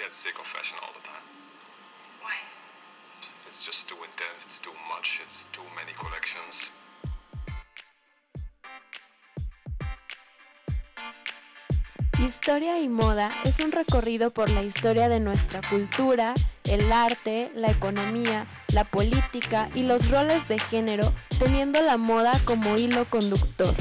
get sick of fashion all the time. Why? It's just too intense, it's too much, it's too many collections. Historia y moda es un recorrido por la historia de nuestra cultura, el arte, la economía, la política y los roles de género, teniendo la moda como hilo conductor.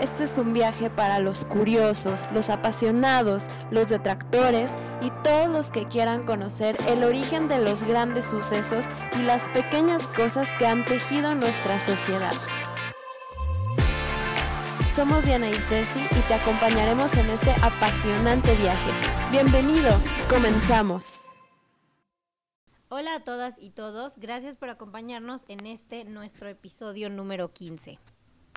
Este es un viaje para los curiosos, los apasionados, los detractores y todos los que quieran conocer el origen de los grandes sucesos y las pequeñas cosas que han tejido nuestra sociedad. Somos Diana y Ceci y te acompañaremos en este apasionante viaje. Bienvenido, comenzamos. Hola a todas y todos, gracias por acompañarnos en este nuestro episodio número 15.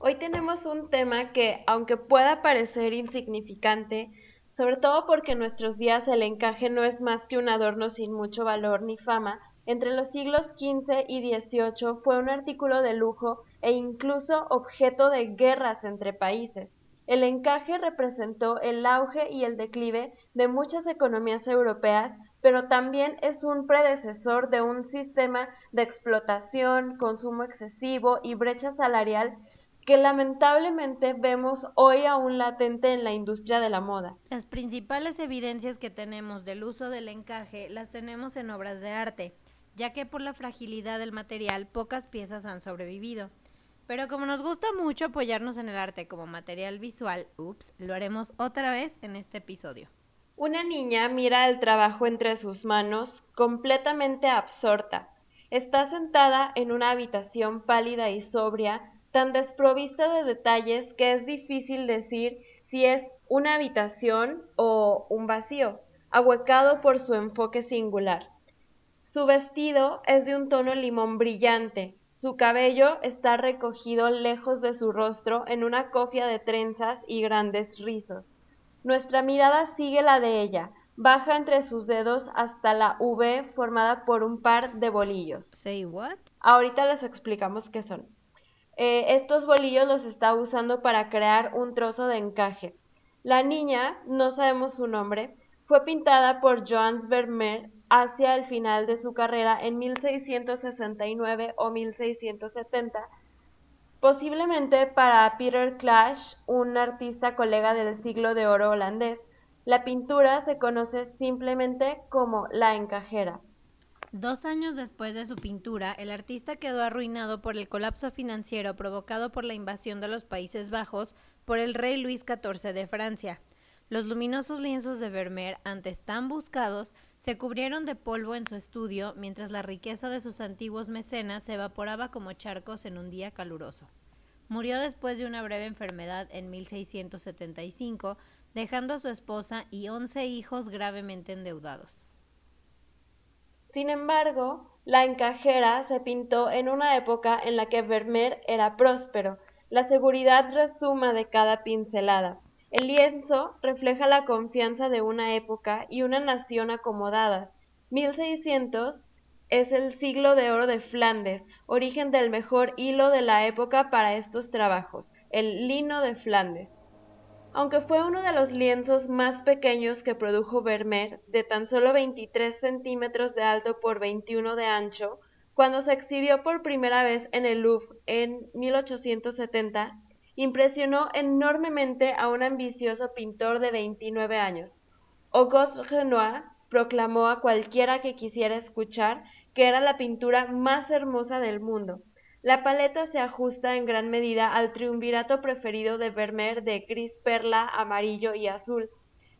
Hoy tenemos un tema que, aunque pueda parecer insignificante, sobre todo porque en nuestros días el encaje no es más que un adorno sin mucho valor ni fama, entre los siglos XV y XVIII fue un artículo de lujo e incluso objeto de guerras entre países. El encaje representó el auge y el declive de muchas economías europeas, pero también es un predecesor de un sistema de explotación, consumo excesivo y brecha salarial que lamentablemente vemos hoy aún latente en la industria de la moda. Las principales evidencias que tenemos del uso del encaje las tenemos en obras de arte, ya que por la fragilidad del material pocas piezas han sobrevivido. Pero como nos gusta mucho apoyarnos en el arte como material visual, ups, lo haremos otra vez en este episodio. Una niña mira el trabajo entre sus manos, completamente absorta. Está sentada en una habitación pálida y sobria, tan desprovista de detalles que es difícil decir si es una habitación o un vacío, ahuecado por su enfoque singular. Su vestido es de un tono limón brillante, su cabello está recogido lejos de su rostro en una cofia de trenzas y grandes rizos. Nuestra mirada sigue la de ella, baja entre sus dedos hasta la V formada por un par de bolillos. Say what? Ahorita les explicamos qué son. Eh, estos bolillos los está usando para crear un trozo de encaje. La niña, no sabemos su nombre, fue pintada por Johannes Vermeer hacia el final de su carrera en 1669 o 1670, posiblemente para Peter Clash, un artista colega del siglo de oro holandés. La pintura se conoce simplemente como la encajera. Dos años después de su pintura, el artista quedó arruinado por el colapso financiero provocado por la invasión de los Países Bajos por el rey Luis XIV de Francia. Los luminosos lienzos de Vermeer, antes tan buscados, se cubrieron de polvo en su estudio mientras la riqueza de sus antiguos mecenas se evaporaba como charcos en un día caluroso. Murió después de una breve enfermedad en 1675, dejando a su esposa y once hijos gravemente endeudados. Sin embargo, la encajera se pintó en una época en la que Vermeer era próspero. La seguridad resuma de cada pincelada. El lienzo refleja la confianza de una época y una nación acomodadas. 1600 es el siglo de oro de Flandes, origen del mejor hilo de la época para estos trabajos, el lino de Flandes. Aunque fue uno de los lienzos más pequeños que produjo Vermeer, de tan solo 23 centímetros de alto por 21 de ancho, cuando se exhibió por primera vez en el Louvre en 1870, impresionó enormemente a un ambicioso pintor de 29 años. Auguste Renoir proclamó a cualquiera que quisiera escuchar que era la pintura más hermosa del mundo. La paleta se ajusta en gran medida al triunvirato preferido de Vermeer de gris perla, amarillo y azul.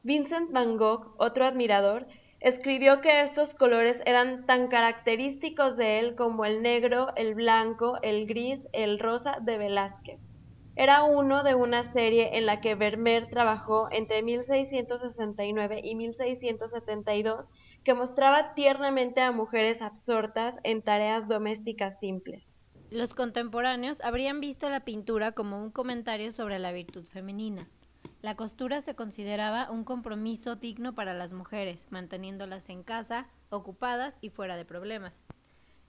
Vincent van Gogh, otro admirador, escribió que estos colores eran tan característicos de él como el negro, el blanco, el gris, el rosa de Velázquez. Era uno de una serie en la que Vermeer trabajó entre 1669 y 1672 que mostraba tiernamente a mujeres absortas en tareas domésticas simples. Los contemporáneos habrían visto la pintura como un comentario sobre la virtud femenina. La costura se consideraba un compromiso digno para las mujeres, manteniéndolas en casa, ocupadas y fuera de problemas.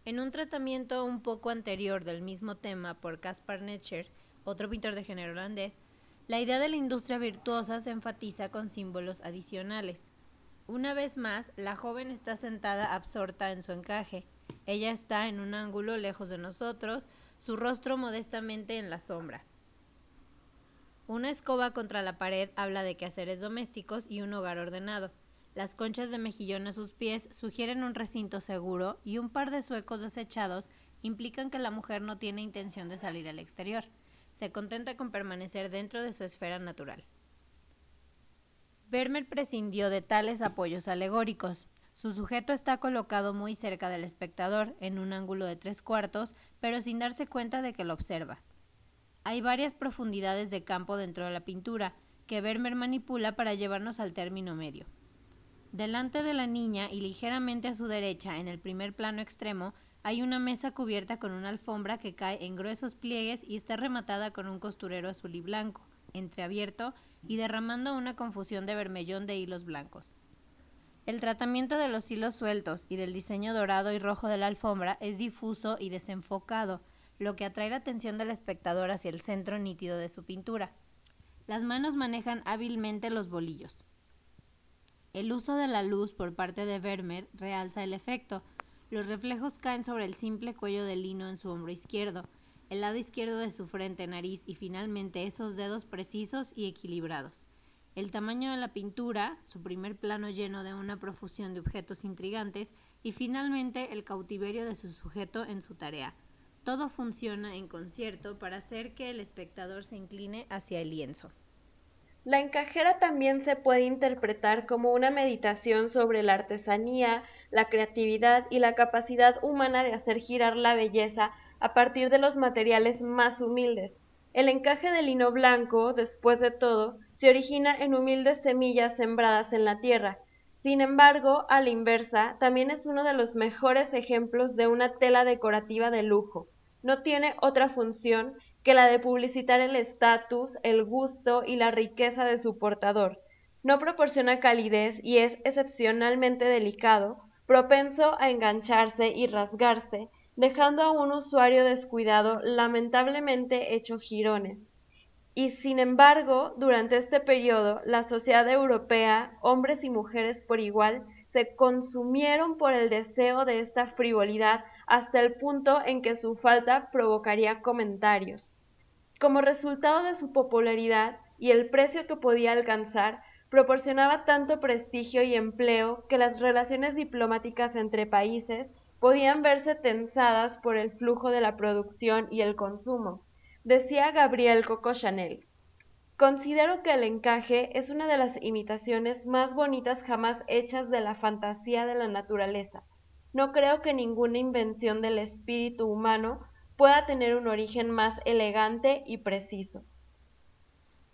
En un tratamiento un poco anterior del mismo tema por Caspar Netscher, otro pintor de género holandés, la idea de la industria virtuosa se enfatiza con símbolos adicionales. Una vez más, la joven está sentada absorta en su encaje. Ella está en un ángulo lejos de nosotros, su rostro modestamente en la sombra. Una escoba contra la pared habla de quehaceres domésticos y un hogar ordenado. Las conchas de mejillón a sus pies sugieren un recinto seguro y un par de suecos desechados implican que la mujer no tiene intención de salir al exterior. Se contenta con permanecer dentro de su esfera natural. Vermeer prescindió de tales apoyos alegóricos. Su sujeto está colocado muy cerca del espectador, en un ángulo de tres cuartos, pero sin darse cuenta de que lo observa. Hay varias profundidades de campo dentro de la pintura, que Vermeer manipula para llevarnos al término medio. Delante de la niña y ligeramente a su derecha, en el primer plano extremo, hay una mesa cubierta con una alfombra que cae en gruesos pliegues y está rematada con un costurero azul y blanco, entreabierto y derramando una confusión de vermellón de hilos blancos. El tratamiento de los hilos sueltos y del diseño dorado y rojo de la alfombra es difuso y desenfocado, lo que atrae la atención del espectador hacia el centro nítido de su pintura. Las manos manejan hábilmente los bolillos. El uso de la luz por parte de Vermeer realza el efecto. Los reflejos caen sobre el simple cuello de lino en su hombro izquierdo, el lado izquierdo de su frente, nariz y finalmente esos dedos precisos y equilibrados. El tamaño de la pintura, su primer plano lleno de una profusión de objetos intrigantes y finalmente el cautiverio de su sujeto en su tarea. Todo funciona en concierto para hacer que el espectador se incline hacia el lienzo. La encajera también se puede interpretar como una meditación sobre la artesanía, la creatividad y la capacidad humana de hacer girar la belleza a partir de los materiales más humildes. El encaje de lino blanco, después de todo, se origina en humildes semillas sembradas en la tierra. Sin embargo, a la inversa, también es uno de los mejores ejemplos de una tela decorativa de lujo. No tiene otra función que la de publicitar el estatus, el gusto y la riqueza de su portador. No proporciona calidez y es excepcionalmente delicado, propenso a engancharse y rasgarse, dejando a un usuario descuidado lamentablemente hecho jirones. Y sin embargo, durante este periodo, la sociedad europea, hombres y mujeres por igual, se consumieron por el deseo de esta frivolidad hasta el punto en que su falta provocaría comentarios. Como resultado de su popularidad y el precio que podía alcanzar, proporcionaba tanto prestigio y empleo que las relaciones diplomáticas entre países podían verse tensadas por el flujo de la producción y el consumo, decía Gabriel Coco Chanel. Considero que el encaje es una de las imitaciones más bonitas jamás hechas de la fantasía de la naturaleza. No creo que ninguna invención del espíritu humano pueda tener un origen más elegante y preciso.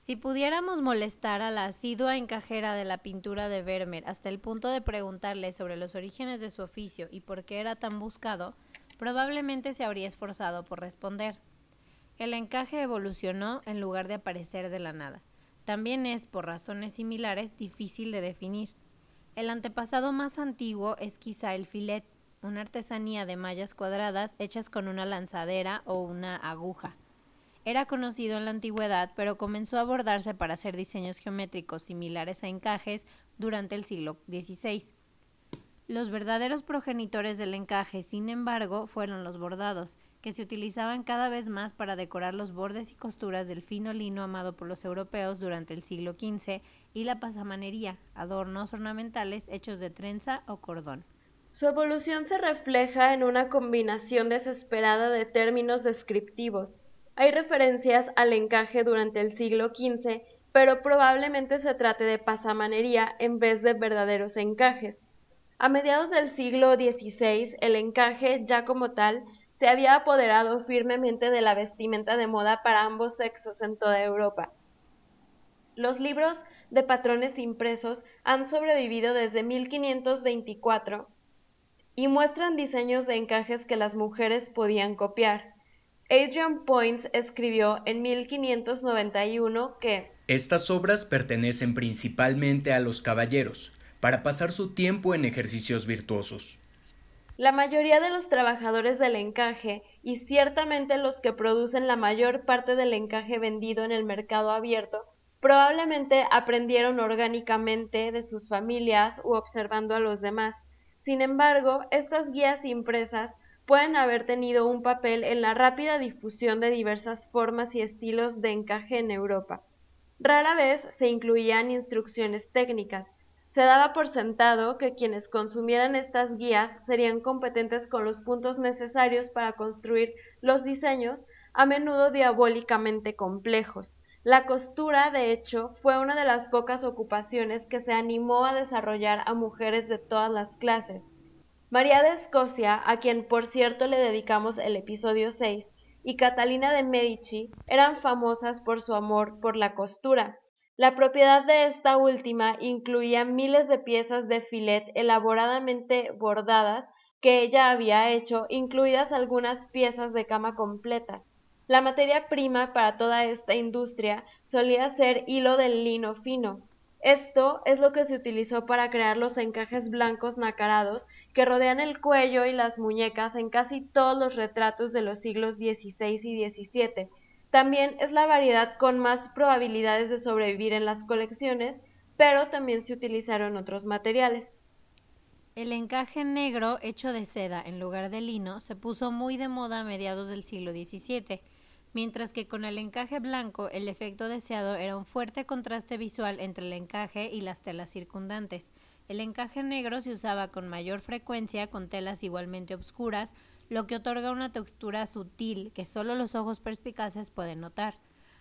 Si pudiéramos molestar a la asidua encajera de la pintura de Vermeer hasta el punto de preguntarle sobre los orígenes de su oficio y por qué era tan buscado, probablemente se habría esforzado por responder. El encaje evolucionó en lugar de aparecer de la nada. También es, por razones similares, difícil de definir. El antepasado más antiguo es quizá el filet, una artesanía de mallas cuadradas hechas con una lanzadera o una aguja. Era conocido en la antigüedad, pero comenzó a abordarse para hacer diseños geométricos similares a encajes durante el siglo XVI. Los verdaderos progenitores del encaje, sin embargo, fueron los bordados, que se utilizaban cada vez más para decorar los bordes y costuras del fino lino amado por los europeos durante el siglo XV, y la pasamanería, adornos ornamentales hechos de trenza o cordón. Su evolución se refleja en una combinación desesperada de términos descriptivos. Hay referencias al encaje durante el siglo XV, pero probablemente se trate de pasamanería en vez de verdaderos encajes. A mediados del siglo XVI, el encaje, ya como tal, se había apoderado firmemente de la vestimenta de moda para ambos sexos en toda Europa. Los libros de patrones impresos han sobrevivido desde 1524 y muestran diseños de encajes que las mujeres podían copiar. Adrian Points escribió en 1591 que Estas obras pertenecen principalmente a los caballeros, para pasar su tiempo en ejercicios virtuosos. La mayoría de los trabajadores del encaje, y ciertamente los que producen la mayor parte del encaje vendido en el mercado abierto, Probablemente aprendieron orgánicamente de sus familias u observando a los demás. Sin embargo, estas guías impresas pueden haber tenido un papel en la rápida difusión de diversas formas y estilos de encaje en Europa. Rara vez se incluían instrucciones técnicas. Se daba por sentado que quienes consumieran estas guías serían competentes con los puntos necesarios para construir los diseños, a menudo diabólicamente complejos. La costura, de hecho, fue una de las pocas ocupaciones que se animó a desarrollar a mujeres de todas las clases. María de Escocia, a quien por cierto le dedicamos el episodio 6, y Catalina de Medici eran famosas por su amor por la costura. La propiedad de esta última incluía miles de piezas de filet elaboradamente bordadas que ella había hecho, incluidas algunas piezas de cama completas. La materia prima para toda esta industria solía ser hilo del lino fino. Esto es lo que se utilizó para crear los encajes blancos nacarados que rodean el cuello y las muñecas en casi todos los retratos de los siglos XVI y XVII. También es la variedad con más probabilidades de sobrevivir en las colecciones, pero también se utilizaron otros materiales. El encaje negro hecho de seda en lugar de lino se puso muy de moda a mediados del siglo XVII mientras que con el encaje blanco el efecto deseado era un fuerte contraste visual entre el encaje y las telas circundantes. El encaje negro se usaba con mayor frecuencia con telas igualmente oscuras, lo que otorga una textura sutil que solo los ojos perspicaces pueden notar.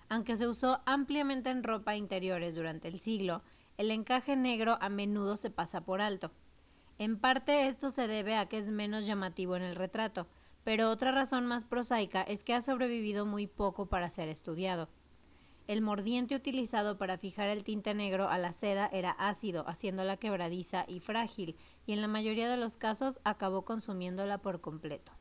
Aunque se usó ampliamente en ropa interiores durante el siglo, el encaje negro a menudo se pasa por alto. En parte esto se debe a que es menos llamativo en el retrato, pero otra razón más prosaica es que ha sobrevivido muy poco para ser estudiado. El mordiente utilizado para fijar el tinte negro a la seda era ácido, haciéndola quebradiza y frágil, y en la mayoría de los casos acabó consumiéndola por completo.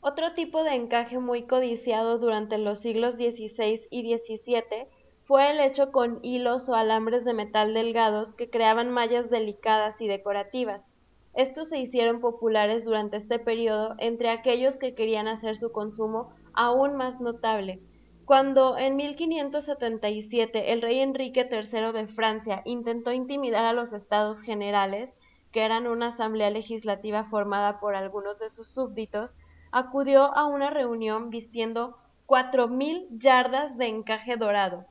Otro tipo de encaje muy codiciado durante los siglos XVI y XVII fue el hecho con hilos o alambres de metal delgados que creaban mallas delicadas y decorativas. Estos se hicieron populares durante este periodo entre aquellos que querían hacer su consumo aún más notable. Cuando en 1577 el rey Enrique III de Francia intentó intimidar a los estados generales, que eran una asamblea legislativa formada por algunos de sus súbditos, acudió a una reunión vistiendo cuatro mil yardas de encaje dorado.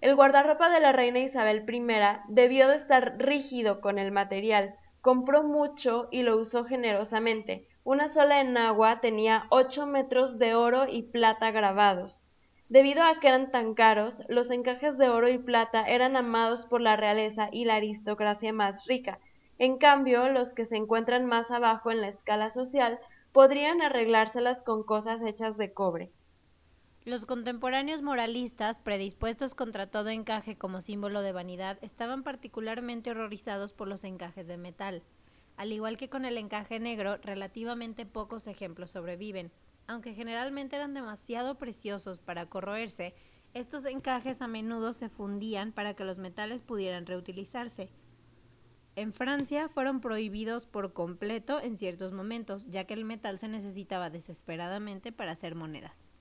El guardarropa de la reina Isabel I debió de estar rígido con el material, Compró mucho y lo usó generosamente. Una sola enagua tenía ocho metros de oro y plata grabados. Debido a que eran tan caros, los encajes de oro y plata eran amados por la realeza y la aristocracia más rica. En cambio, los que se encuentran más abajo en la escala social podrían arreglárselas con cosas hechas de cobre. Los contemporáneos moralistas, predispuestos contra todo encaje como símbolo de vanidad, estaban particularmente horrorizados por los encajes de metal. Al igual que con el encaje negro, relativamente pocos ejemplos sobreviven. Aunque generalmente eran demasiado preciosos para corroerse, estos encajes a menudo se fundían para que los metales pudieran reutilizarse. En Francia fueron prohibidos por completo en ciertos momentos, ya que el metal se necesitaba desesperadamente para hacer monedas.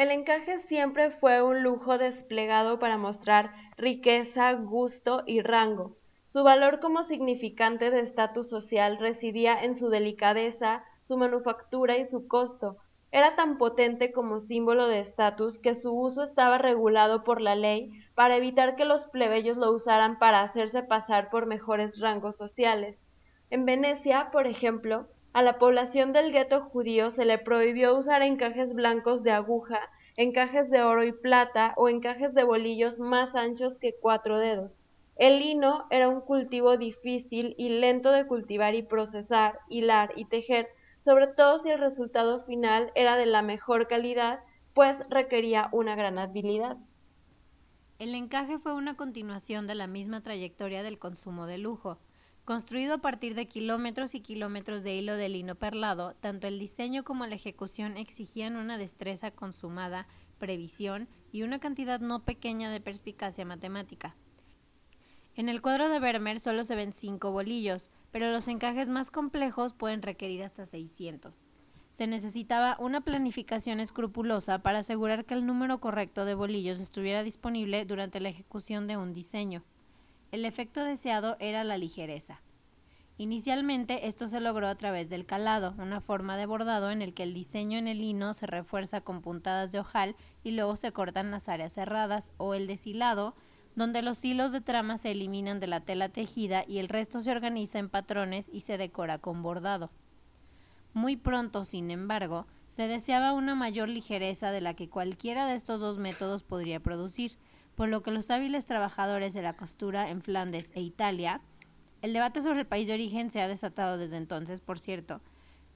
El encaje siempre fue un lujo desplegado para mostrar riqueza, gusto y rango. Su valor como significante de estatus social residía en su delicadeza, su manufactura y su costo. Era tan potente como símbolo de estatus que su uso estaba regulado por la ley para evitar que los plebeyos lo usaran para hacerse pasar por mejores rangos sociales. En Venecia, por ejemplo, a la población del gueto judío se le prohibió usar encajes blancos de aguja, encajes de oro y plata o encajes de bolillos más anchos que cuatro dedos. El lino era un cultivo difícil y lento de cultivar y procesar, hilar y tejer, sobre todo si el resultado final era de la mejor calidad, pues requería una gran habilidad. El encaje fue una continuación de la misma trayectoria del consumo de lujo. Construido a partir de kilómetros y kilómetros de hilo de lino perlado, tanto el diseño como la ejecución exigían una destreza consumada, previsión y una cantidad no pequeña de perspicacia matemática. En el cuadro de Vermeer solo se ven cinco bolillos, pero los encajes más complejos pueden requerir hasta 600. se necesitaba una planificación escrupulosa para asegurar que el número correcto de bolillos estuviera disponible durante la ejecución de un diseño. El efecto deseado era la ligereza. Inicialmente esto se logró a través del calado, una forma de bordado en el que el diseño en el lino se refuerza con puntadas de ojal y luego se cortan las áreas cerradas, o el deshilado, donde los hilos de trama se eliminan de la tela tejida y el resto se organiza en patrones y se decora con bordado. Muy pronto, sin embargo, se deseaba una mayor ligereza de la que cualquiera de estos dos métodos podría producir, por lo que los hábiles trabajadores de la costura en Flandes e Italia, el debate sobre el país de origen se ha desatado desde entonces, por cierto,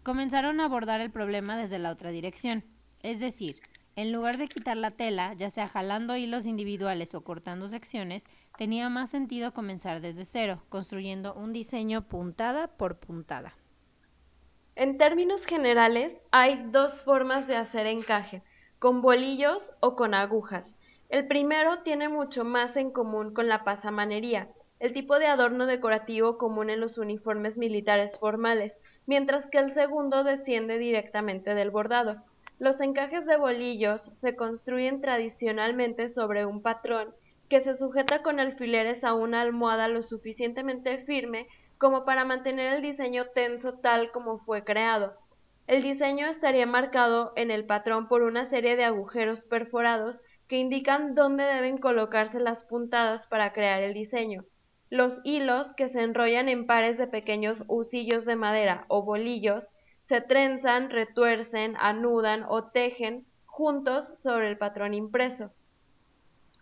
comenzaron a abordar el problema desde la otra dirección, es decir, en lugar de quitar la tela, ya sea jalando hilos individuales o cortando secciones, tenía más sentido comenzar desde cero, construyendo un diseño puntada por puntada. En términos generales, hay dos formas de hacer encaje, con bolillos o con agujas. El primero tiene mucho más en común con la pasamanería, el tipo de adorno decorativo común en los uniformes militares formales, mientras que el segundo desciende directamente del bordado. Los encajes de bolillos se construyen tradicionalmente sobre un patrón que se sujeta con alfileres a una almohada lo suficientemente firme como para mantener el diseño tenso tal como fue creado. El diseño estaría marcado en el patrón por una serie de agujeros perforados que indican dónde deben colocarse las puntadas para crear el diseño. Los hilos, que se enrollan en pares de pequeños husillos de madera o bolillos, se trenzan, retuercen, anudan o tejen juntos sobre el patrón impreso.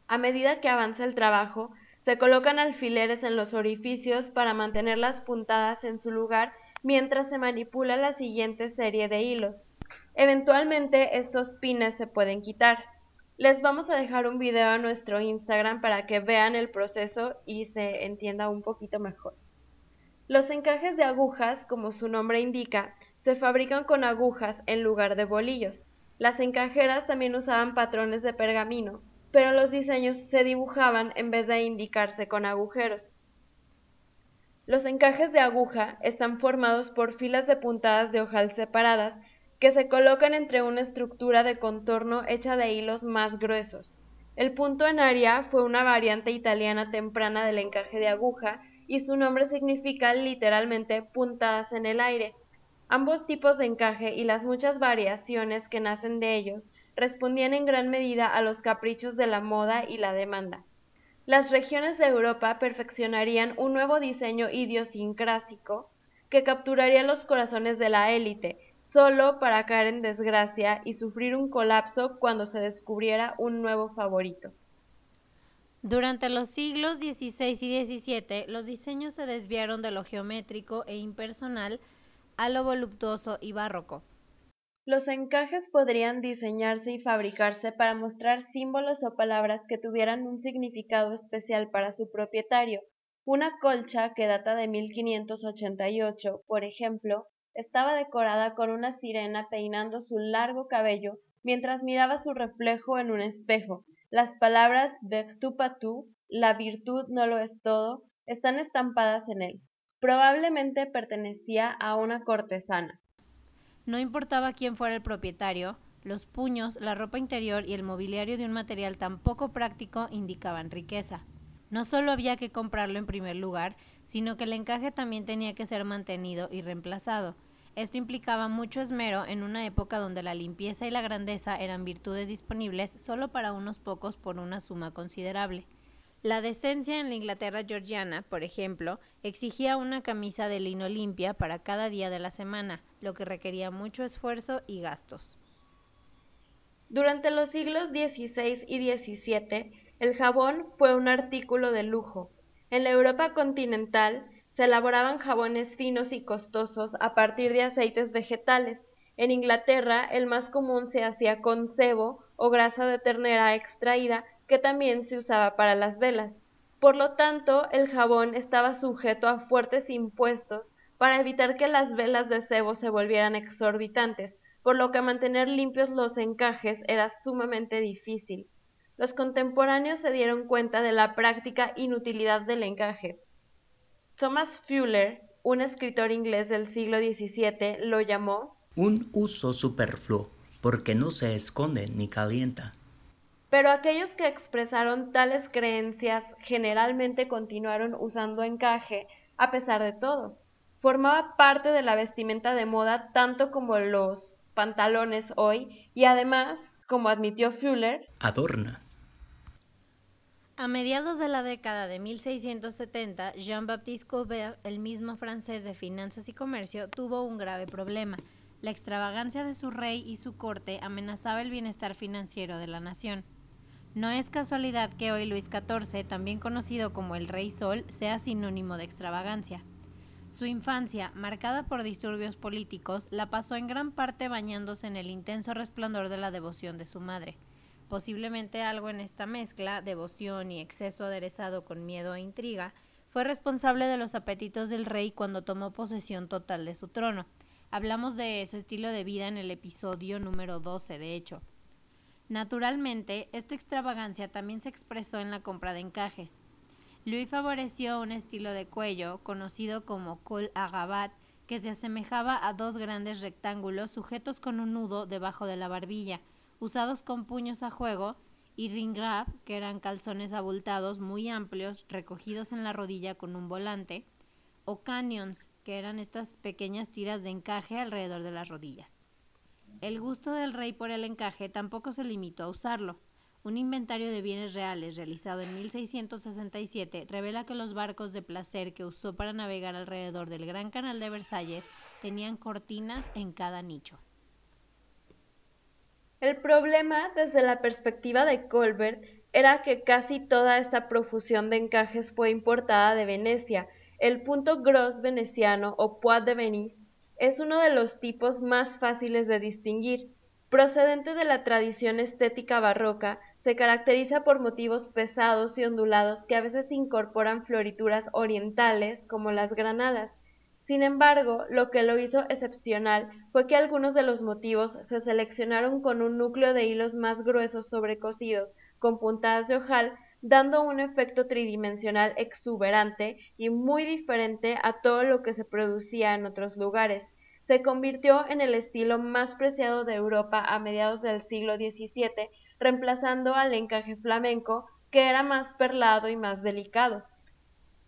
A medida que avanza el trabajo, se colocan alfileres en los orificios para mantener las puntadas en su lugar mientras se manipula la siguiente serie de hilos. Eventualmente estos pines se pueden quitar. Les vamos a dejar un video en nuestro Instagram para que vean el proceso y se entienda un poquito mejor. Los encajes de agujas, como su nombre indica, se fabrican con agujas en lugar de bolillos. Las encajeras también usaban patrones de pergamino, pero los diseños se dibujaban en vez de indicarse con agujeros. Los encajes de aguja están formados por filas de puntadas de ojal separadas que se colocan entre una estructura de contorno hecha de hilos más gruesos. El punto en área fue una variante italiana temprana del encaje de aguja y su nombre significa literalmente puntadas en el aire. Ambos tipos de encaje y las muchas variaciones que nacen de ellos respondían en gran medida a los caprichos de la moda y la demanda. Las regiones de Europa perfeccionarían un nuevo diseño idiosincrásico que capturaría los corazones de la élite, solo para caer en desgracia y sufrir un colapso cuando se descubriera un nuevo favorito. Durante los siglos XVI y XVII, los diseños se desviaron de lo geométrico e impersonal a lo voluptuoso y barroco. Los encajes podrían diseñarse y fabricarse para mostrar símbolos o palabras que tuvieran un significado especial para su propietario. Una colcha que data de 1588, por ejemplo, estaba decorada con una sirena peinando su largo cabello mientras miraba su reflejo en un espejo. Las palabras vertu patu, la virtud no lo es todo, están estampadas en él. Probablemente pertenecía a una cortesana. No importaba quién fuera el propietario, los puños, la ropa interior y el mobiliario de un material tan poco práctico indicaban riqueza. No solo había que comprarlo en primer lugar, sino que el encaje también tenía que ser mantenido y reemplazado. Esto implicaba mucho esmero en una época donde la limpieza y la grandeza eran virtudes disponibles solo para unos pocos por una suma considerable. La decencia en la Inglaterra georgiana, por ejemplo, exigía una camisa de lino limpia para cada día de la semana, lo que requería mucho esfuerzo y gastos. Durante los siglos XVI y XVII, el jabón fue un artículo de lujo. En la Europa continental se elaboraban jabones finos y costosos a partir de aceites vegetales. En Inglaterra, el más común se hacía con sebo o grasa de ternera extraída que también se usaba para las velas. Por lo tanto, el jabón estaba sujeto a fuertes impuestos para evitar que las velas de cebo se volvieran exorbitantes, por lo que mantener limpios los encajes era sumamente difícil. Los contemporáneos se dieron cuenta de la práctica inutilidad del encaje. Thomas Fuller, un escritor inglés del siglo XVII, lo llamó Un uso superfluo, porque no se esconde ni calienta. Pero aquellos que expresaron tales creencias generalmente continuaron usando encaje a pesar de todo. Formaba parte de la vestimenta de moda tanto como los pantalones hoy y además, como admitió Fuller, adorna. A mediados de la década de 1670, Jean-Baptiste Colbert, el mismo francés de finanzas y comercio, tuvo un grave problema. La extravagancia de su rey y su corte amenazaba el bienestar financiero de la nación. No es casualidad que hoy Luis XIV, también conocido como el Rey Sol, sea sinónimo de extravagancia. Su infancia, marcada por disturbios políticos, la pasó en gran parte bañándose en el intenso resplandor de la devoción de su madre. Posiblemente algo en esta mezcla, devoción y exceso aderezado con miedo e intriga, fue responsable de los apetitos del rey cuando tomó posesión total de su trono. Hablamos de su estilo de vida en el episodio número 12, de hecho. Naturalmente, esta extravagancia también se expresó en la compra de encajes. Louis favoreció un estilo de cuello conocido como col à rabat, que se asemejaba a dos grandes rectángulos sujetos con un nudo debajo de la barbilla, usados con puños a juego, y ringrab, que eran calzones abultados muy amplios recogidos en la rodilla con un volante, o canyons, que eran estas pequeñas tiras de encaje alrededor de las rodillas. El gusto del rey por el encaje tampoco se limitó a usarlo. Un inventario de bienes reales realizado en 1667 revela que los barcos de placer que usó para navegar alrededor del Gran Canal de Versalles tenían cortinas en cada nicho. El problema, desde la perspectiva de Colbert, era que casi toda esta profusión de encajes fue importada de Venecia. El punto gros veneciano o poit de Venise es uno de los tipos más fáciles de distinguir. Procedente de la tradición estética barroca, se caracteriza por motivos pesados y ondulados que a veces incorporan florituras orientales como las granadas, sin embargo, lo que lo hizo excepcional fue que algunos de los motivos se seleccionaron con un núcleo de hilos más gruesos sobrecosidos, con puntadas de ojal, dando un efecto tridimensional exuberante y muy diferente a todo lo que se producía en otros lugares. Se convirtió en el estilo más preciado de Europa a mediados del siglo XVII, reemplazando al encaje flamenco, que era más perlado y más delicado.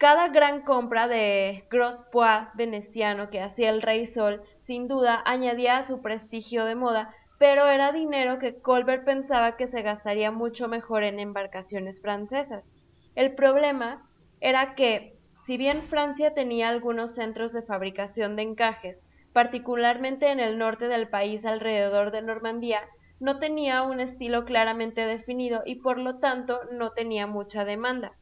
Cada gran compra de Gros Pois veneciano que hacía el Rey Sol, sin duda, añadía a su prestigio de moda, pero era dinero que Colbert pensaba que se gastaría mucho mejor en embarcaciones francesas. El problema era que, si bien Francia tenía algunos centros de fabricación de encajes, particularmente en el norte del país alrededor de Normandía, no tenía un estilo claramente definido y por lo tanto no tenía mucha demanda.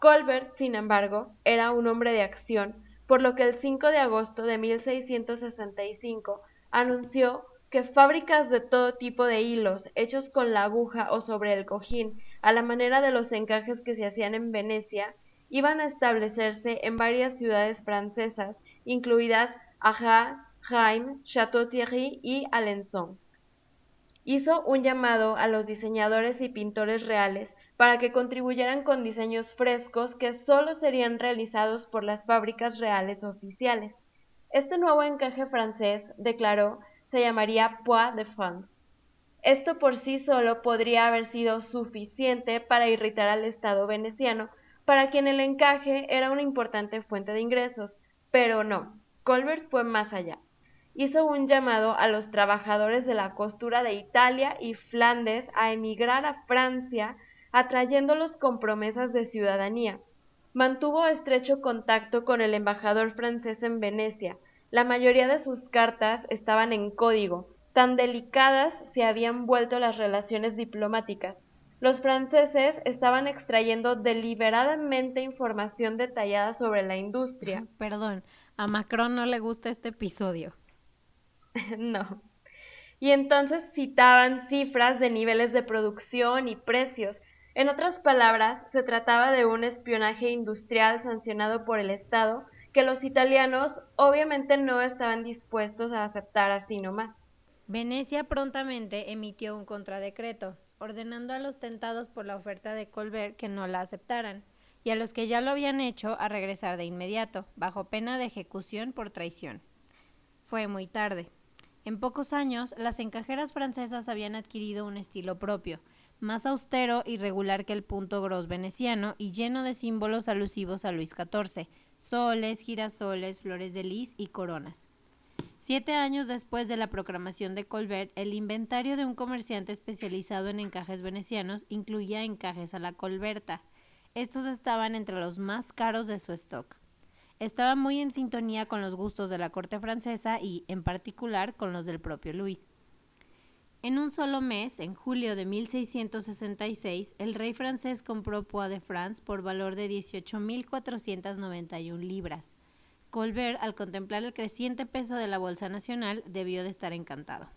Colbert, sin embargo, era un hombre de acción, por lo que el 5 de agosto de 1665 anunció que fábricas de todo tipo de hilos, hechos con la aguja o sobre el cojín, a la manera de los encajes que se hacían en Venecia, iban a establecerse en varias ciudades francesas, incluidas Arras, Reims, Château-Thierry y Alençon hizo un llamado a los diseñadores y pintores reales para que contribuyeran con diseños frescos que solo serían realizados por las fábricas reales oficiales. Este nuevo encaje francés, declaró, se llamaría Poix de France. Esto por sí solo podría haber sido suficiente para irritar al Estado veneciano, para quien el encaje era una importante fuente de ingresos, pero no, Colbert fue más allá hizo un llamado a los trabajadores de la costura de Italia y Flandes a emigrar a Francia, atrayéndolos con promesas de ciudadanía. Mantuvo estrecho contacto con el embajador francés en Venecia. La mayoría de sus cartas estaban en código, tan delicadas se habían vuelto las relaciones diplomáticas. Los franceses estaban extrayendo deliberadamente información detallada sobre la industria. Perdón, a Macron no le gusta este episodio. no. Y entonces citaban cifras de niveles de producción y precios. En otras palabras, se trataba de un espionaje industrial sancionado por el Estado que los italianos obviamente no estaban dispuestos a aceptar así nomás. Venecia prontamente emitió un contradecreto, ordenando a los tentados por la oferta de Colbert que no la aceptaran, y a los que ya lo habían hecho a regresar de inmediato, bajo pena de ejecución por traición. Fue muy tarde. En pocos años, las encajeras francesas habían adquirido un estilo propio, más austero y regular que el punto gros veneciano y lleno de símbolos alusivos a Luis XIV, soles, girasoles, flores de lis y coronas. Siete años después de la proclamación de Colbert, el inventario de un comerciante especializado en encajes venecianos incluía encajes a la Colberta. Estos estaban entre los más caros de su stock. Estaba muy en sintonía con los gustos de la corte francesa y, en particular, con los del propio Louis. En un solo mes, en julio de 1666, el rey francés compró Poix de France por valor de 18.491 libras. Colbert, al contemplar el creciente peso de la Bolsa Nacional, debió de estar encantado.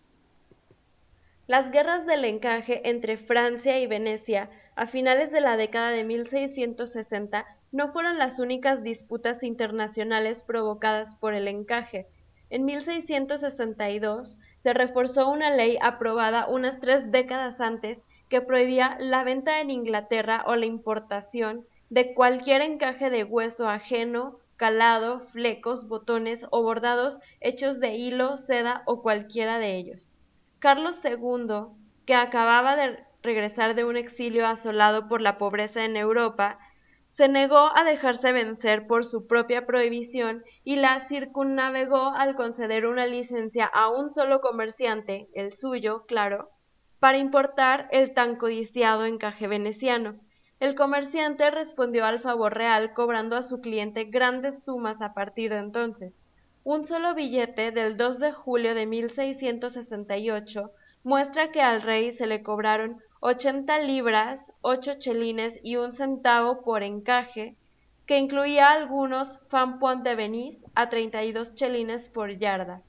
Las guerras del encaje entre Francia y Venecia a finales de la década de 1660 no fueron las únicas disputas internacionales provocadas por el encaje. En 1662 se reforzó una ley aprobada unas tres décadas antes que prohibía la venta en Inglaterra o la importación de cualquier encaje de hueso ajeno, calado, flecos, botones o bordados hechos de hilo, seda o cualquiera de ellos. Carlos II, que acababa de regresar de un exilio asolado por la pobreza en Europa, se negó a dejarse vencer por su propia prohibición y la circunnavegó al conceder una licencia a un solo comerciante, el suyo, claro, para importar el tan codiciado encaje veneciano. El comerciante respondió al favor real cobrando a su cliente grandes sumas a partir de entonces. Un solo billete del 2 de julio de 1668 muestra que al rey se le cobraron 80 libras, 8 chelines y un centavo por encaje, que incluía algunos fanpont de Venise a 32 chelines por yarda.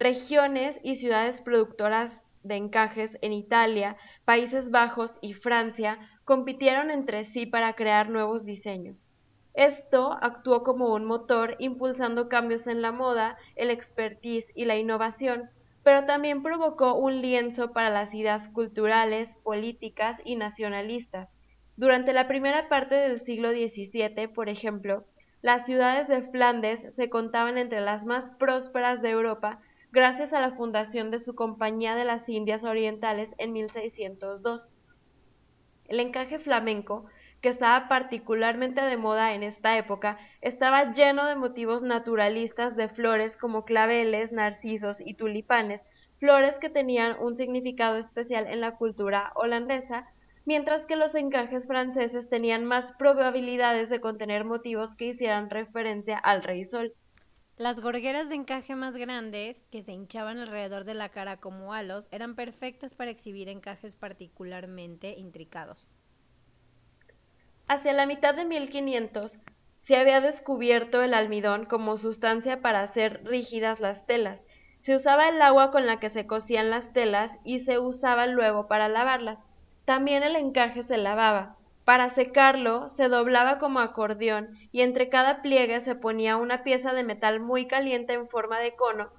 Regiones y ciudades productoras de encajes en Italia, Países Bajos y Francia compitieron entre sí para crear nuevos diseños. Esto actuó como un motor impulsando cambios en la moda, el expertise y la innovación, pero también provocó un lienzo para las ideas culturales, políticas y nacionalistas. Durante la primera parte del siglo XVII, por ejemplo, las ciudades de Flandes se contaban entre las más prósperas de Europa gracias a la fundación de su Compañía de las Indias Orientales en 1602. El encaje flamenco que estaba particularmente de moda en esta época, estaba lleno de motivos naturalistas de flores como claveles, narcisos y tulipanes, flores que tenían un significado especial en la cultura holandesa, mientras que los encajes franceses tenían más probabilidades de contener motivos que hicieran referencia al rey sol. Las gorgueras de encaje más grandes, que se hinchaban alrededor de la cara como halos, eran perfectas para exhibir encajes particularmente intricados. Hacia la mitad de 1500 se había descubierto el almidón como sustancia para hacer rígidas las telas. Se usaba el agua con la que se cosían las telas y se usaba luego para lavarlas. También el encaje se lavaba. Para secarlo se doblaba como acordeón y entre cada pliegue se ponía una pieza de metal muy caliente en forma de cono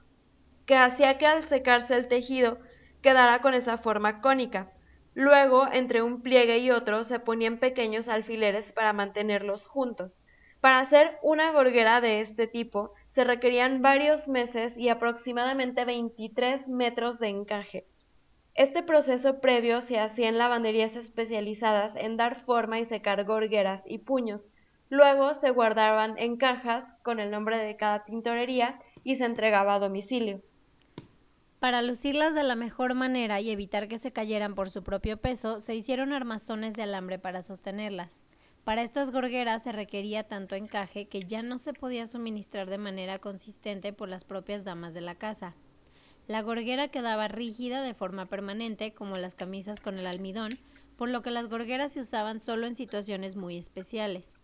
que hacía que al secarse el tejido quedara con esa forma cónica. Luego, entre un pliegue y otro, se ponían pequeños alfileres para mantenerlos juntos. Para hacer una gorguera de este tipo se requerían varios meses y aproximadamente 23 metros de encaje. Este proceso previo se hacía en lavanderías especializadas en dar forma y secar gorgueras y puños. Luego se guardaban en cajas con el nombre de cada tintorería y se entregaba a domicilio. Para lucirlas de la mejor manera y evitar que se cayeran por su propio peso, se hicieron armazones de alambre para sostenerlas. Para estas gorgueras se requería tanto encaje que ya no se podía suministrar de manera consistente por las propias damas de la casa. La gorguera quedaba rígida de forma permanente, como las camisas con el almidón, por lo que las gorgueras se usaban solo en situaciones muy especiales.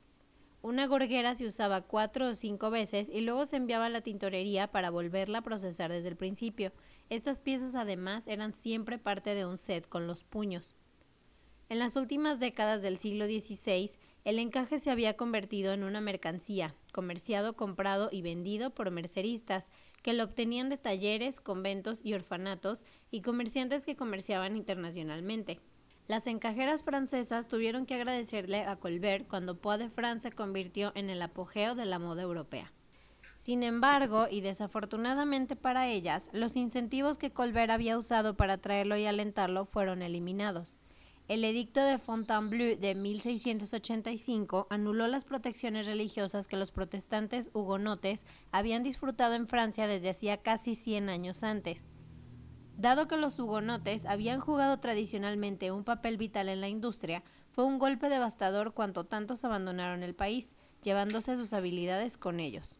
Una gorguera se usaba cuatro o cinco veces y luego se enviaba a la tintorería para volverla a procesar desde el principio. Estas piezas además eran siempre parte de un set con los puños. En las últimas décadas del siglo XVI, el encaje se había convertido en una mercancía, comerciado, comprado y vendido por merceristas, que lo obtenían de talleres, conventos y orfanatos, y comerciantes que comerciaban internacionalmente. Las encajeras francesas tuvieron que agradecerle a Colbert cuando Poix de France se convirtió en el apogeo de la moda europea. Sin embargo, y desafortunadamente para ellas, los incentivos que Colbert había usado para atraerlo y alentarlo fueron eliminados. El edicto de Fontainebleau de 1685 anuló las protecciones religiosas que los protestantes hugonotes habían disfrutado en Francia desde hacía casi 100 años antes. Dado que los hugonotes habían jugado tradicionalmente un papel vital en la industria, fue un golpe devastador cuanto tantos abandonaron el país, llevándose sus habilidades con ellos.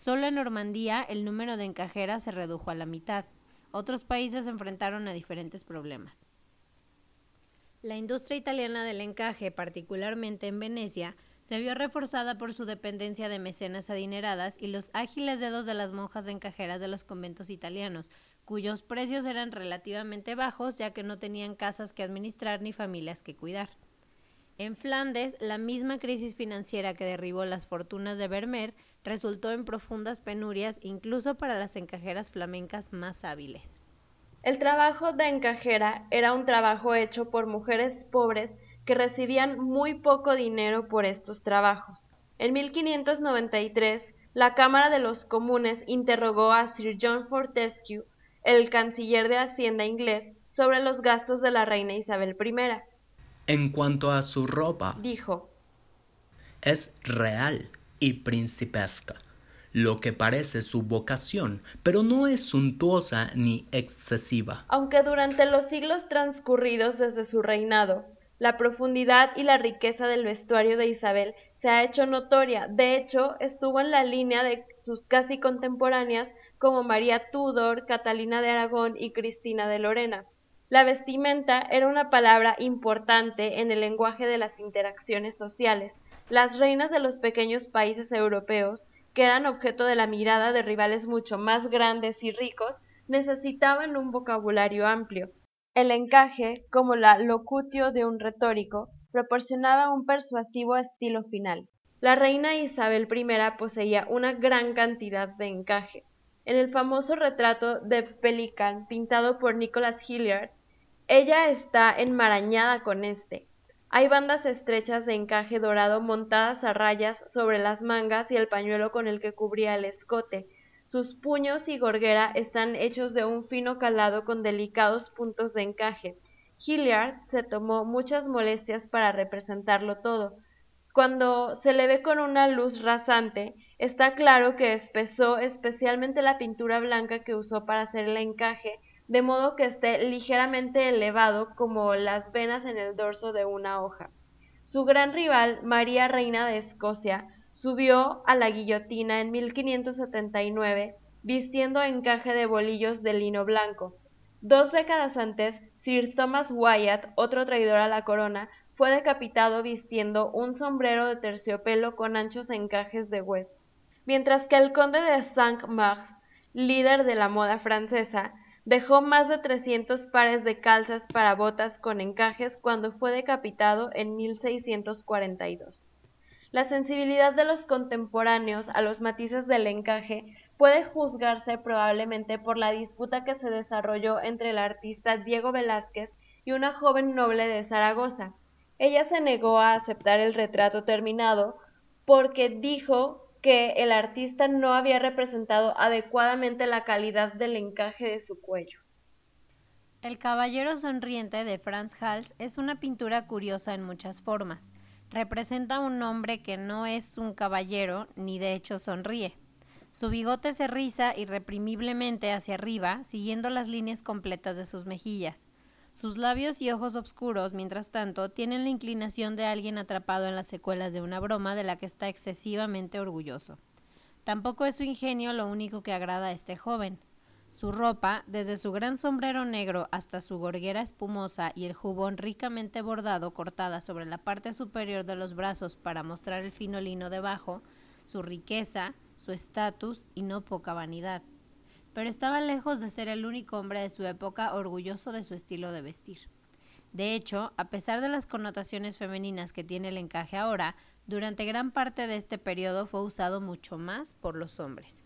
Solo en Normandía el número de encajeras se redujo a la mitad. Otros países se enfrentaron a diferentes problemas. La industria italiana del encaje, particularmente en Venecia, se vio reforzada por su dependencia de mecenas adineradas y los ágiles dedos de las monjas encajeras de los conventos italianos, cuyos precios eran relativamente bajos ya que no tenían casas que administrar ni familias que cuidar. En Flandes, la misma crisis financiera que derribó las fortunas de Vermeer resultó en profundas penurias incluso para las encajeras flamencas más hábiles. El trabajo de encajera era un trabajo hecho por mujeres pobres que recibían muy poco dinero por estos trabajos. En 1593, la Cámara de los Comunes interrogó a Sir John Fortescue, el canciller de Hacienda inglés, sobre los gastos de la reina Isabel I. En cuanto a su ropa, dijo, es real y principesca lo que parece su vocación, pero no es suntuosa ni excesiva. Aunque durante los siglos transcurridos desde su reinado, la profundidad y la riqueza del vestuario de Isabel se ha hecho notoria. De hecho, estuvo en la línea de sus casi contemporáneas como María Tudor, Catalina de Aragón y Cristina de Lorena. La vestimenta era una palabra importante en el lenguaje de las interacciones sociales. Las reinas de los pequeños países europeos que eran objeto de la mirada de rivales mucho más grandes y ricos, necesitaban un vocabulario amplio. El encaje, como la locutio de un retórico, proporcionaba un persuasivo estilo final. La reina Isabel I poseía una gran cantidad de encaje. En el famoso retrato de Pelican pintado por Nicholas Hilliard, ella está enmarañada con este, hay bandas estrechas de encaje dorado montadas a rayas sobre las mangas y el pañuelo con el que cubría el escote. Sus puños y gorguera están hechos de un fino calado con delicados puntos de encaje. Hilliard se tomó muchas molestias para representarlo todo. Cuando se le ve con una luz rasante, está claro que espesó especialmente la pintura blanca que usó para hacer el encaje de modo que esté ligeramente elevado como las venas en el dorso de una hoja. Su gran rival, María Reina de Escocia, subió a la guillotina en 1579 vistiendo encaje de bolillos de lino blanco. Dos décadas antes, Sir Thomas Wyatt, otro traidor a la corona, fue decapitado vistiendo un sombrero de terciopelo con anchos encajes de hueso. Mientras que el conde de Cinq-Mars, líder de la moda francesa, Dejó más de 300 pares de calzas para botas con encajes cuando fue decapitado en 1642. La sensibilidad de los contemporáneos a los matices del encaje puede juzgarse probablemente por la disputa que se desarrolló entre el artista Diego Velázquez y una joven noble de Zaragoza. Ella se negó a aceptar el retrato terminado porque dijo que el artista no había representado adecuadamente la calidad del encaje de su cuello. El Caballero Sonriente de Franz Hals es una pintura curiosa en muchas formas. Representa a un hombre que no es un caballero ni de hecho sonríe. Su bigote se riza irreprimiblemente hacia arriba, siguiendo las líneas completas de sus mejillas. Sus labios y ojos oscuros, mientras tanto, tienen la inclinación de alguien atrapado en las secuelas de una broma de la que está excesivamente orgulloso. Tampoco es su ingenio lo único que agrada a este joven. Su ropa, desde su gran sombrero negro hasta su gorguera espumosa y el jubón ricamente bordado cortada sobre la parte superior de los brazos para mostrar el fino lino debajo, su riqueza, su estatus y no poca vanidad pero estaba lejos de ser el único hombre de su época orgulloso de su estilo de vestir. De hecho, a pesar de las connotaciones femeninas que tiene el encaje ahora, durante gran parte de este periodo fue usado mucho más por los hombres.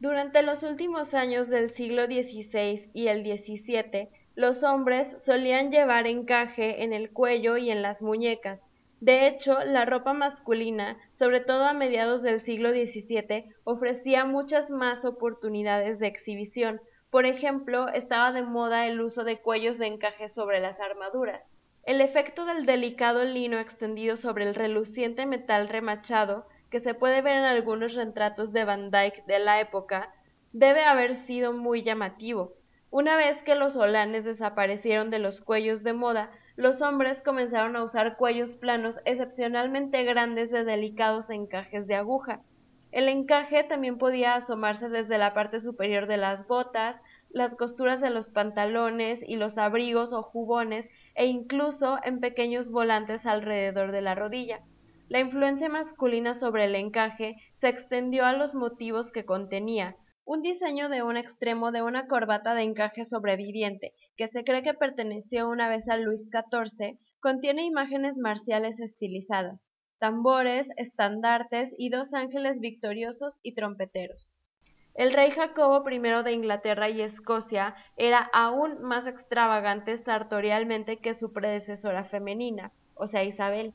Durante los últimos años del siglo XVI y el XVII, los hombres solían llevar encaje en el cuello y en las muñecas. De hecho, la ropa masculina, sobre todo a mediados del siglo XVII, ofrecía muchas más oportunidades de exhibición. Por ejemplo, estaba de moda el uso de cuellos de encaje sobre las armaduras. El efecto del delicado lino extendido sobre el reluciente metal remachado, que se puede ver en algunos retratos de Van Dyck de la época, debe haber sido muy llamativo. Una vez que los holanes desaparecieron de los cuellos de moda, los hombres comenzaron a usar cuellos planos excepcionalmente grandes de delicados encajes de aguja. El encaje también podía asomarse desde la parte superior de las botas, las costuras de los pantalones y los abrigos o jubones e incluso en pequeños volantes alrededor de la rodilla. La influencia masculina sobre el encaje se extendió a los motivos que contenía. Un diseño de un extremo de una corbata de encaje sobreviviente, que se cree que perteneció una vez a Luis XIV, contiene imágenes marciales estilizadas, tambores, estandartes y dos ángeles victoriosos y trompeteros. El rey Jacobo I de Inglaterra y Escocia era aún más extravagante sartorialmente que su predecesora femenina, o sea Isabel.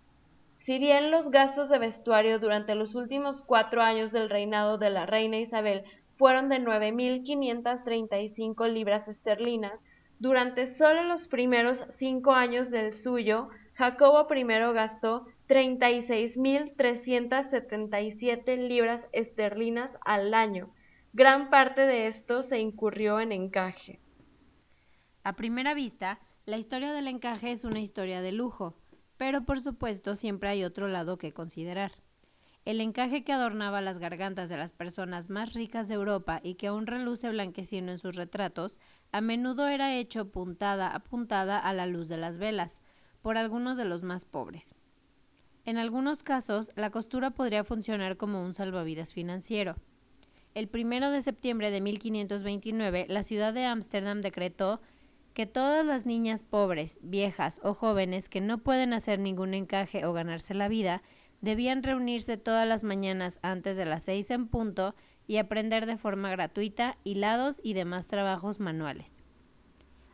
Si bien los gastos de vestuario durante los últimos cuatro años del reinado de la reina Isabel fueron de 9.535 libras esterlinas, durante solo los primeros cinco años del suyo, Jacobo I gastó 36.377 libras esterlinas al año, Gran parte de esto se incurrió en encaje. A primera vista, la historia del encaje es una historia de lujo, pero por supuesto siempre hay otro lado que considerar. El encaje que adornaba las gargantas de las personas más ricas de Europa y que aún reluce blanquecino en sus retratos, a menudo era hecho puntada a puntada a la luz de las velas, por algunos de los más pobres. En algunos casos, la costura podría funcionar como un salvavidas financiero. El primero de septiembre de 1529, la ciudad de Ámsterdam decretó que todas las niñas pobres, viejas o jóvenes que no pueden hacer ningún encaje o ganarse la vida, debían reunirse todas las mañanas antes de las seis en punto y aprender de forma gratuita hilados y demás trabajos manuales.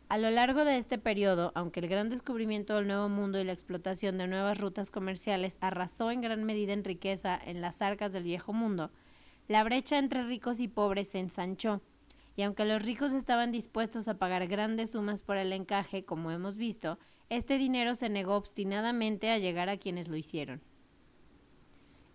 A lo largo de este periodo, aunque el gran descubrimiento del Nuevo Mundo y la explotación de nuevas rutas comerciales arrasó en gran medida en riqueza en las arcas del Viejo Mundo, la brecha entre ricos y pobres se ensanchó, y aunque los ricos estaban dispuestos a pagar grandes sumas por el encaje, como hemos visto, este dinero se negó obstinadamente a llegar a quienes lo hicieron.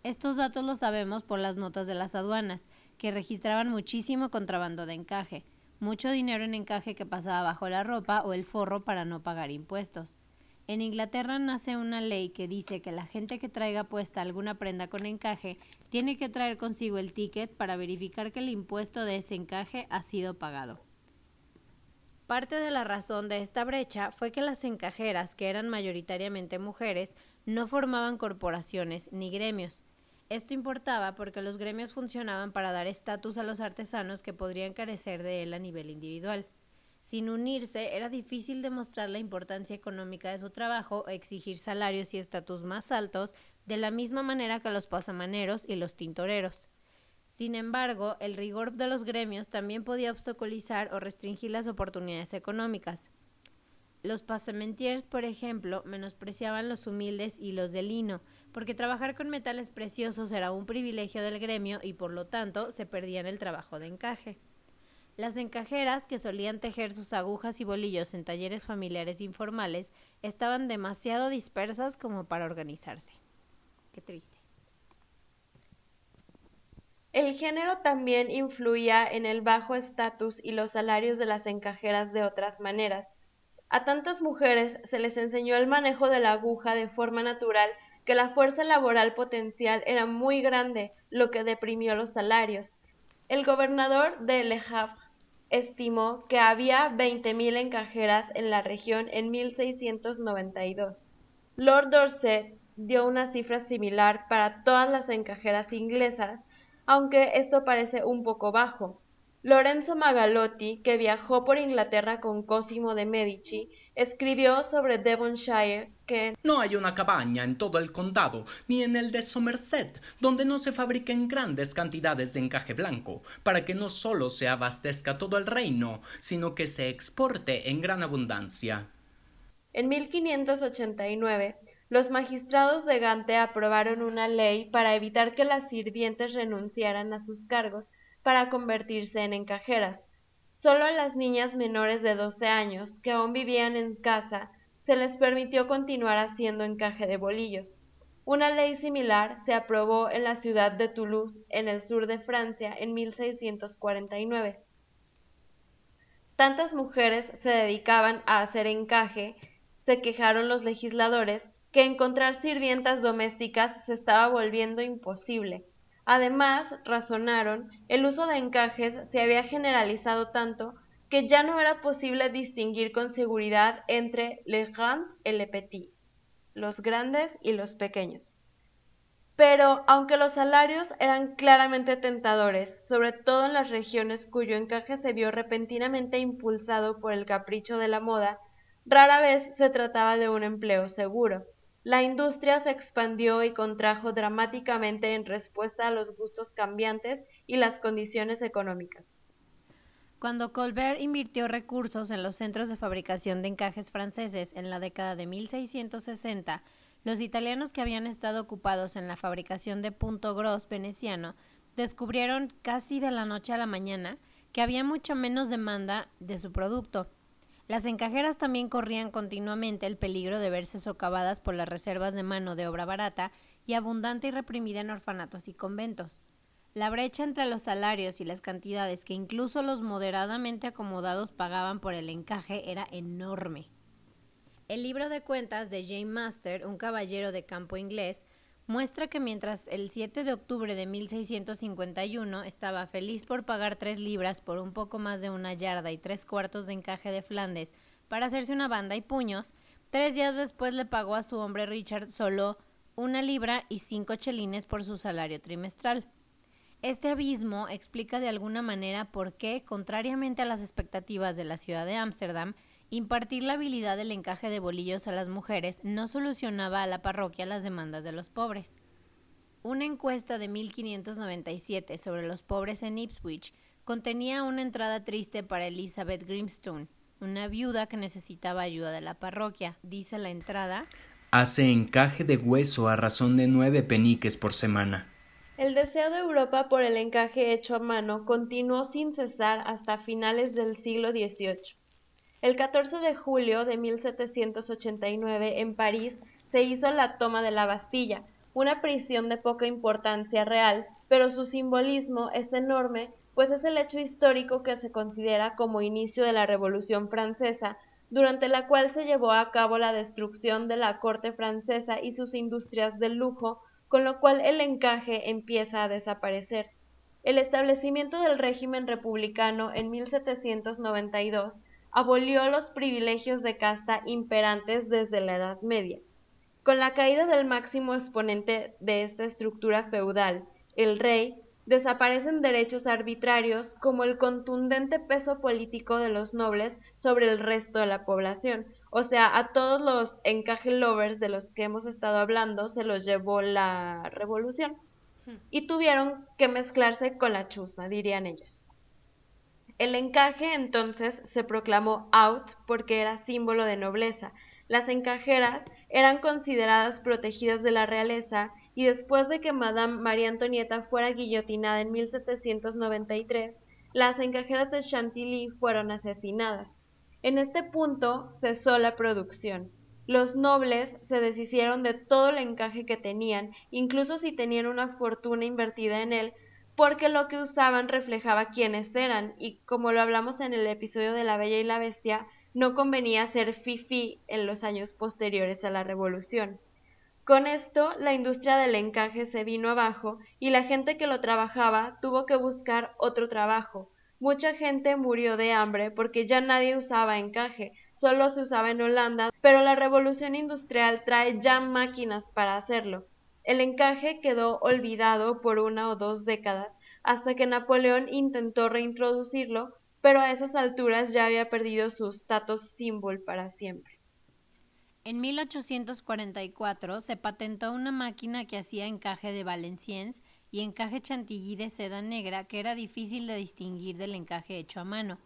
Estos datos los sabemos por las notas de las aduanas, que registraban muchísimo contrabando de encaje, mucho dinero en encaje que pasaba bajo la ropa o el forro para no pagar impuestos. En Inglaterra nace una ley que dice que la gente que traiga puesta alguna prenda con encaje tiene que traer consigo el ticket para verificar que el impuesto de ese encaje ha sido pagado. Parte de la razón de esta brecha fue que las encajeras, que eran mayoritariamente mujeres, no formaban corporaciones ni gremios. Esto importaba porque los gremios funcionaban para dar estatus a los artesanos que podrían carecer de él a nivel individual. Sin unirse, era difícil demostrar la importancia económica de su trabajo o exigir salarios y estatus más altos de la misma manera que los pasamaneros y los tintoreros. Sin embargo, el rigor de los gremios también podía obstaculizar o restringir las oportunidades económicas. Los pasamentiers, por ejemplo, menospreciaban los humildes y los de lino, porque trabajar con metales preciosos era un privilegio del gremio y por lo tanto se perdían el trabajo de encaje. Las encajeras, que solían tejer sus agujas y bolillos en talleres familiares informales, estaban demasiado dispersas como para organizarse. Qué triste. El género también influía en el bajo estatus y los salarios de las encajeras de otras maneras. A tantas mujeres se les enseñó el manejo de la aguja de forma natural que la fuerza laboral potencial era muy grande, lo que deprimió los salarios. El gobernador de Le Havre estimó que había 20.000 encajeras en la región en 1692. Lord Dorset dio una cifra similar para todas las encajeras inglesas, aunque esto parece un poco bajo. Lorenzo Magalotti, que viajó por Inglaterra con Cosimo de Medici, escribió sobre Devonshire que no hay una cabaña en todo el condado, ni en el de Somerset, donde no se fabriquen grandes cantidades de encaje blanco, para que no solo se abastezca todo el reino, sino que se exporte en gran abundancia. En 1589, los magistrados de Gante aprobaron una ley para evitar que las sirvientes renunciaran a sus cargos para convertirse en encajeras. Solo a las niñas menores de 12 años que aún vivían en casa se les permitió continuar haciendo encaje de bolillos. Una ley similar se aprobó en la ciudad de Toulouse, en el sur de Francia, en 1649. Tantas mujeres se dedicaban a hacer encaje, se quejaron los legisladores, que encontrar sirvientas domésticas se estaba volviendo imposible. Además, razonaron, el uso de encajes se había generalizado tanto que ya no era posible distinguir con seguridad entre le grand y le petit, los grandes y los pequeños. Pero, aunque los salarios eran claramente tentadores, sobre todo en las regiones cuyo encaje se vio repentinamente impulsado por el capricho de la moda, rara vez se trataba de un empleo seguro. La industria se expandió y contrajo dramáticamente en respuesta a los gustos cambiantes y las condiciones económicas. Cuando Colbert invirtió recursos en los centros de fabricación de encajes franceses en la década de 1660, los italianos que habían estado ocupados en la fabricación de punto gros veneciano descubrieron casi de la noche a la mañana que había mucha menos demanda de su producto las encajeras también corrían continuamente el peligro de verse socavadas por las reservas de mano de obra barata y abundante y reprimida en orfanatos y conventos. La brecha entre los salarios y las cantidades que incluso los moderadamente acomodados pagaban por el encaje era enorme. El libro de cuentas de Jane Master, un caballero de campo inglés, muestra que mientras el 7 de octubre de 1651 estaba feliz por pagar tres libras por un poco más de una yarda y tres cuartos de encaje de Flandes para hacerse una banda y puños, tres días después le pagó a su hombre Richard solo una libra y cinco chelines por su salario trimestral. Este abismo explica de alguna manera por qué, contrariamente a las expectativas de la ciudad de Ámsterdam, Impartir la habilidad del encaje de bolillos a las mujeres no solucionaba a la parroquia las demandas de los pobres. Una encuesta de 1597 sobre los pobres en Ipswich contenía una entrada triste para Elizabeth Grimstone, una viuda que necesitaba ayuda de la parroquia. Dice la entrada. Hace encaje de hueso a razón de nueve peniques por semana. El deseo de Europa por el encaje hecho a mano continuó sin cesar hasta finales del siglo XVIII. El 14 de julio de 1789 en París se hizo la toma de la Bastilla, una prisión de poca importancia real, pero su simbolismo es enorme, pues es el hecho histórico que se considera como inicio de la Revolución Francesa, durante la cual se llevó a cabo la destrucción de la corte francesa y sus industrias del lujo, con lo cual el encaje empieza a desaparecer. El establecimiento del régimen republicano en 1792 abolió los privilegios de casta imperantes desde la Edad Media. Con la caída del máximo exponente de esta estructura feudal, el rey, desaparecen derechos arbitrarios como el contundente peso político de los nobles sobre el resto de la población. O sea, a todos los encaje lovers de los que hemos estado hablando se los llevó la revolución hmm. y tuvieron que mezclarse con la chusma, dirían ellos. El encaje entonces se proclamó out porque era símbolo de nobleza. Las encajeras eran consideradas protegidas de la realeza y después de que Madame María Antonieta fuera guillotinada en 1793, las encajeras de Chantilly fueron asesinadas. En este punto cesó la producción. Los nobles se deshicieron de todo el encaje que tenían, incluso si tenían una fortuna invertida en él, porque lo que usaban reflejaba quiénes eran y como lo hablamos en el episodio de La Bella y la Bestia, no convenía ser fifi en los años posteriores a la Revolución. Con esto, la industria del encaje se vino abajo y la gente que lo trabajaba tuvo que buscar otro trabajo. Mucha gente murió de hambre porque ya nadie usaba encaje, solo se usaba en Holanda, pero la revolución industrial trae ya máquinas para hacerlo. El encaje quedó olvidado por una o dos décadas, hasta que Napoleón intentó reintroducirlo, pero a esas alturas ya había perdido su status symbol para siempre. En 1844 se patentó una máquina que hacía encaje de valenciennes y encaje chantilly de seda negra que era difícil de distinguir del encaje hecho a mano.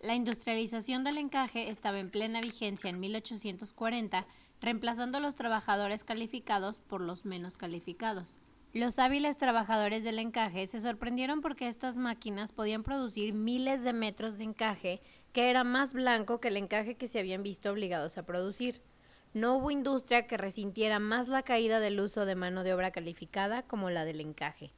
La industrialización del encaje estaba en plena vigencia en 1840 reemplazando a los trabajadores calificados por los menos calificados. Los hábiles trabajadores del encaje se sorprendieron porque estas máquinas podían producir miles de metros de encaje que era más blanco que el encaje que se habían visto obligados a producir. No hubo industria que resintiera más la caída del uso de mano de obra calificada como la del encaje.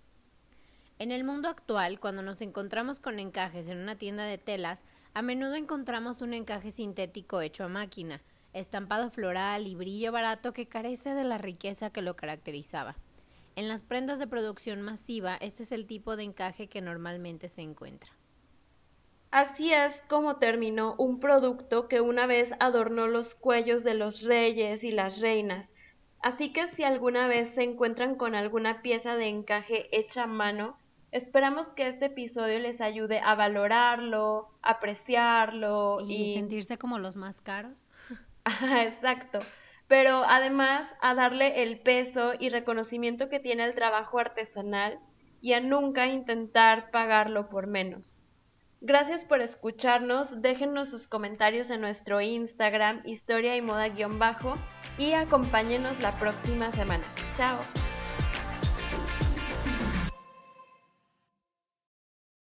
En el mundo actual, cuando nos encontramos con encajes en una tienda de telas, a menudo encontramos un encaje sintético hecho a máquina, estampado floral y brillo barato que carece de la riqueza que lo caracterizaba. En las prendas de producción masiva, este es el tipo de encaje que normalmente se encuentra. Así es como terminó un producto que una vez adornó los cuellos de los reyes y las reinas. Así que si alguna vez se encuentran con alguna pieza de encaje hecha a mano, esperamos que este episodio les ayude a valorarlo, apreciarlo y, sentirse como los más caros. Exacto pero además a darle el peso y reconocimiento que tiene el trabajo artesanal y a nunca intentar pagarlo por menos. Gracias por escucharnos, déjenos sus comentarios en nuestro Instagram, historia y moda-bajo, y acompáñenos la próxima semana. Chao.